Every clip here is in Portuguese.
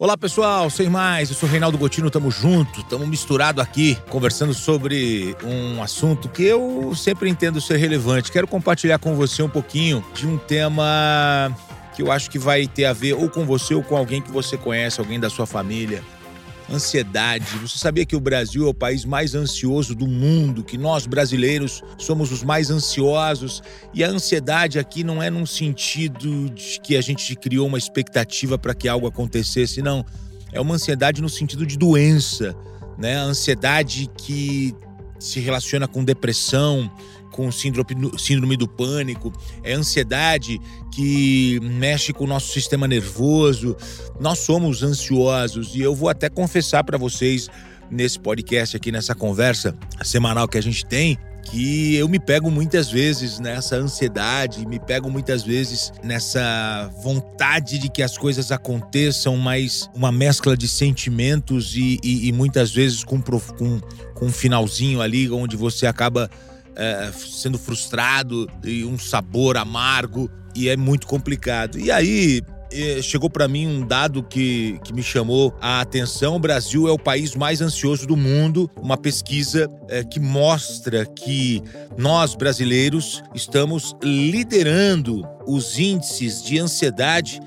Olá pessoal, sem mais, eu sou Reinaldo Gotino, tamo junto, tamo misturado aqui, conversando sobre um assunto que eu sempre entendo ser relevante. Quero compartilhar com você um pouquinho de um tema que eu acho que vai ter a ver ou com você ou com alguém que você conhece, alguém da sua família. Ansiedade. Você sabia que o Brasil é o país mais ansioso do mundo, que nós brasileiros somos os mais ansiosos? E a ansiedade aqui não é num sentido de que a gente criou uma expectativa para que algo acontecesse, não. É uma ansiedade no sentido de doença, né? A ansiedade que se relaciona com depressão, com síndrome, síndrome do pânico, é ansiedade que mexe com o nosso sistema nervoso. Nós somos ansiosos e eu vou até confessar para vocês nesse podcast aqui, nessa conversa semanal que a gente tem, que eu me pego muitas vezes nessa ansiedade, me pego muitas vezes nessa vontade de que as coisas aconteçam, mas uma mescla de sentimentos e, e, e muitas vezes com, com, com um finalzinho ali onde você acaba é, sendo frustrado e um sabor amargo e é muito complicado. E aí chegou para mim um dado que, que me chamou a atenção. O Brasil é o país mais ansioso do mundo. Uma pesquisa é, que mostra que nós, brasileiros, estamos liderando os índices de ansiedade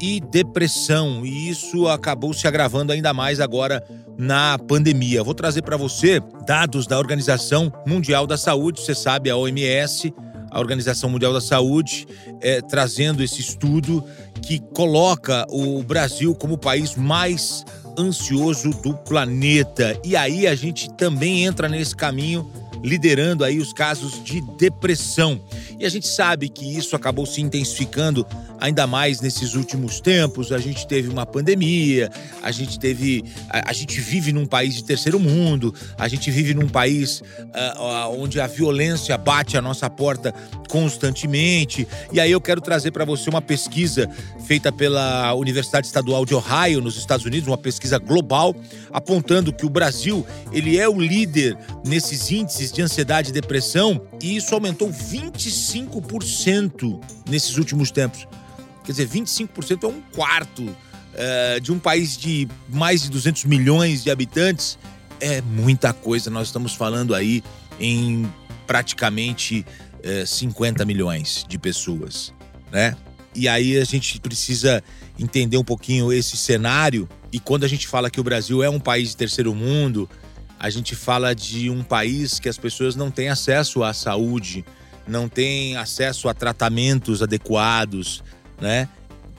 e depressão. E isso acabou se agravando ainda mais agora na pandemia. Vou trazer para você dados da Organização Mundial da Saúde, você sabe, a OMS, a Organização Mundial da Saúde, é, trazendo esse estudo que coloca o Brasil como o país mais ansioso do planeta. E aí a gente também entra nesse caminho liderando aí os casos de depressão. E a gente sabe que isso acabou se intensificando ainda mais nesses últimos tempos. A gente teve uma pandemia, a gente teve. A, a gente vive num país de terceiro mundo, a gente vive num país uh, onde a violência bate a nossa porta constantemente. E aí eu quero trazer para você uma pesquisa feita pela Universidade Estadual de Ohio, nos Estados Unidos, uma pesquisa global, apontando que o Brasil ele é o líder nesses índices de ansiedade e depressão, e isso aumentou 25% nesses últimos tempos. Quer dizer, 25% é um quarto uh, de um país de mais de 200 milhões de habitantes. É muita coisa. Nós estamos falando aí em praticamente uh, eh, 50 milhões de pessoas, né? E aí a gente precisa entender um pouquinho esse cenário. E quando a gente fala que o Brasil é um país de terceiro mundo, a gente fala de um país que as pessoas não têm acesso à saúde, não têm acesso a tratamentos adequados, né?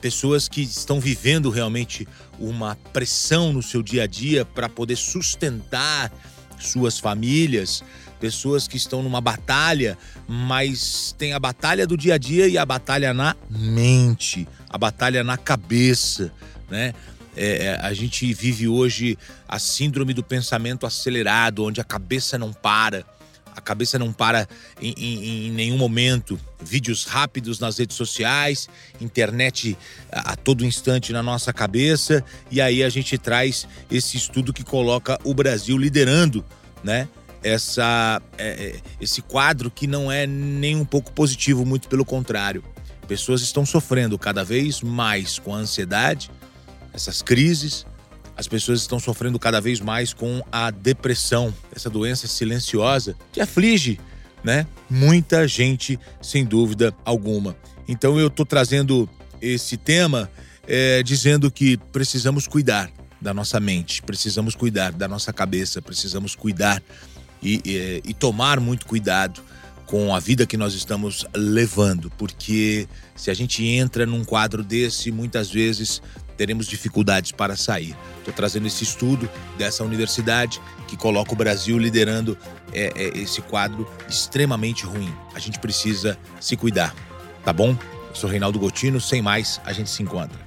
Pessoas que estão vivendo realmente uma pressão no seu dia a dia para poder sustentar suas famílias, pessoas que estão numa batalha, mas tem a batalha do dia a dia e a batalha na mente, a batalha na cabeça, né? É, é, a gente vive hoje a síndrome do pensamento acelerado, onde a cabeça não para. A cabeça não para em, em, em nenhum momento. Vídeos rápidos nas redes sociais, internet a, a todo instante na nossa cabeça. E aí a gente traz esse estudo que coloca o Brasil liderando, né? Essa, é, é esse quadro que não é nem um pouco positivo, muito pelo contrário. Pessoas estão sofrendo cada vez mais com a ansiedade, essas crises, as pessoas estão sofrendo cada vez mais com a depressão, essa doença silenciosa que aflige, né? Muita gente, sem dúvida alguma. Então eu estou trazendo esse tema é, dizendo que precisamos cuidar da nossa mente, precisamos cuidar da nossa cabeça, precisamos cuidar e, e, e tomar muito cuidado com a vida que nós estamos levando, porque se a gente entra num quadro desse, muitas vezes teremos dificuldades para sair. Estou trazendo esse estudo dessa universidade que coloca o Brasil liderando é, é, esse quadro extremamente ruim. A gente precisa se cuidar, tá bom? Eu sou Reinaldo Gotino, sem mais, a gente se encontra.